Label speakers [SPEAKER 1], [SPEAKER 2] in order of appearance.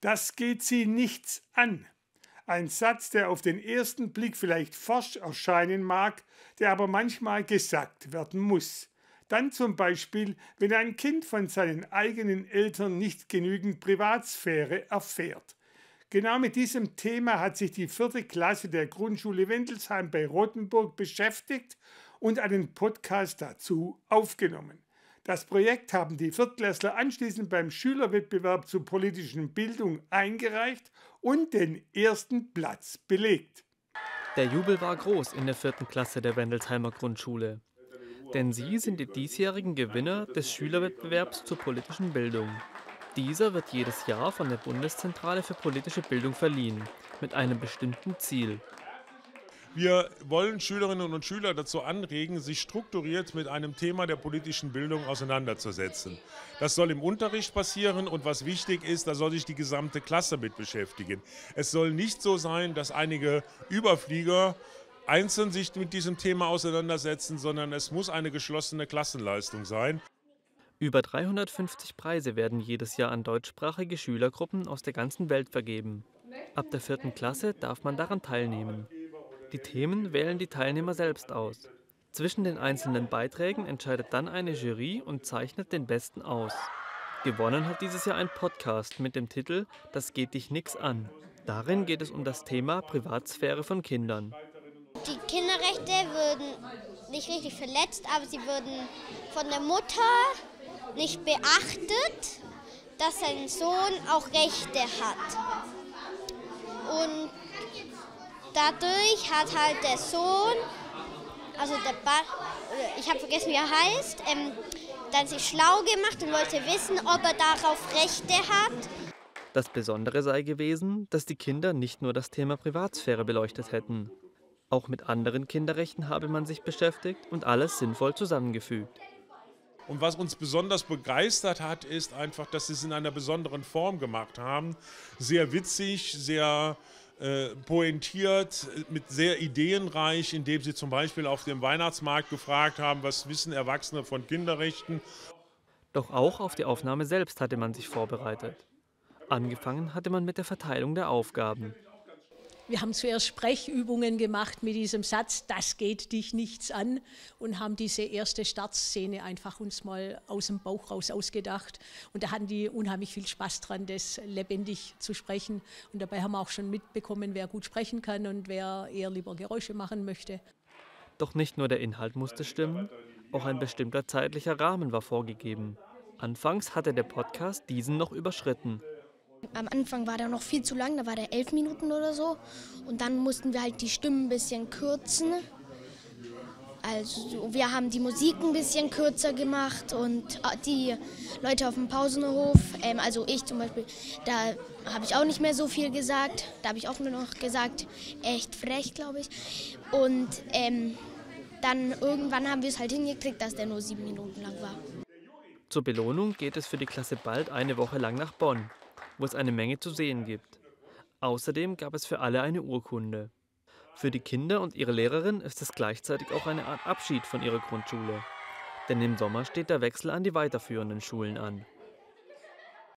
[SPEAKER 1] Das geht sie nichts an. Ein Satz, der auf den ersten Blick vielleicht forsch erscheinen mag, der aber manchmal gesagt werden muss. Dann zum Beispiel, wenn ein Kind von seinen eigenen Eltern nicht genügend Privatsphäre erfährt. Genau mit diesem Thema hat sich die vierte Klasse der Grundschule Wendelsheim bei Rothenburg beschäftigt und einen Podcast dazu aufgenommen. Das Projekt haben die Viertklässler anschließend beim Schülerwettbewerb zur politischen Bildung eingereicht und den ersten Platz belegt.
[SPEAKER 2] Der Jubel war groß in der vierten Klasse der Wendelsheimer Grundschule. Denn sie sind die diesjährigen Gewinner des Schülerwettbewerbs zur politischen Bildung. Dieser wird jedes Jahr von der Bundeszentrale für politische Bildung verliehen, mit einem bestimmten Ziel.
[SPEAKER 3] Wir wollen Schülerinnen und Schüler dazu anregen, sich strukturiert mit einem Thema der politischen Bildung auseinanderzusetzen. Das soll im Unterricht passieren und was wichtig ist, da soll sich die gesamte Klasse mit beschäftigen. Es soll nicht so sein, dass einige Überflieger einzeln sich mit diesem Thema auseinandersetzen, sondern es muss eine geschlossene Klassenleistung sein.
[SPEAKER 2] Über 350 Preise werden jedes Jahr an deutschsprachige Schülergruppen aus der ganzen Welt vergeben. Ab der vierten Klasse darf man daran teilnehmen. Die Themen wählen die Teilnehmer selbst aus. Zwischen den einzelnen Beiträgen entscheidet dann eine Jury und zeichnet den besten aus. Gewonnen hat dieses Jahr ein Podcast mit dem Titel Das geht dich nix an. Darin geht es um das Thema Privatsphäre von Kindern.
[SPEAKER 4] Die Kinderrechte würden nicht richtig verletzt, aber sie würden von der Mutter nicht beachtet, dass sein Sohn auch Rechte hat. Und dadurch hat halt der Sohn, also der ba ich habe vergessen, wie er heißt, ähm, dann sich schlau gemacht und wollte wissen, ob er darauf Rechte hat.
[SPEAKER 2] Das Besondere sei gewesen, dass die Kinder nicht nur das Thema Privatsphäre beleuchtet hätten. Auch mit anderen Kinderrechten habe man sich beschäftigt und alles sinnvoll zusammengefügt.
[SPEAKER 3] Und was uns besonders begeistert hat, ist einfach, dass sie es in einer besonderen Form gemacht haben. Sehr witzig, sehr äh, pointiert, mit sehr ideenreich, indem sie zum Beispiel auf dem Weihnachtsmarkt gefragt haben, was wissen Erwachsene von Kinderrechten.
[SPEAKER 2] Doch auch auf die Aufnahme selbst hatte man sich vorbereitet. Angefangen hatte man mit der Verteilung der Aufgaben.
[SPEAKER 5] Wir haben zuerst Sprechübungen gemacht mit diesem Satz, das geht dich nichts an und haben diese erste Startszene einfach uns mal aus dem Bauch raus ausgedacht. Und da hatten die unheimlich viel Spaß dran, das lebendig zu sprechen. Und dabei haben wir auch schon mitbekommen, wer gut sprechen kann und wer eher lieber Geräusche machen möchte.
[SPEAKER 2] Doch nicht nur der Inhalt musste stimmen, auch ein bestimmter zeitlicher Rahmen war vorgegeben. Anfangs hatte der Podcast diesen noch überschritten.
[SPEAKER 6] Am Anfang war der noch viel zu lang, da war der elf Minuten oder so. Und dann mussten wir halt die Stimmen ein bisschen kürzen. Also wir haben die Musik ein bisschen kürzer gemacht und äh, die Leute auf dem Pausenhof, ähm, also ich zum Beispiel, da habe ich auch nicht mehr so viel gesagt. Da habe ich auch nur noch gesagt, echt frech, glaube ich. Und ähm, dann irgendwann haben wir es halt hingekriegt, dass der nur sieben Minuten lang war.
[SPEAKER 2] Zur Belohnung geht es für die Klasse bald eine Woche lang nach Bonn wo es eine Menge zu sehen gibt. Außerdem gab es für alle eine Urkunde. Für die Kinder und ihre Lehrerin ist es gleichzeitig auch eine Art Abschied von ihrer Grundschule. Denn im Sommer steht der Wechsel an die weiterführenden Schulen an.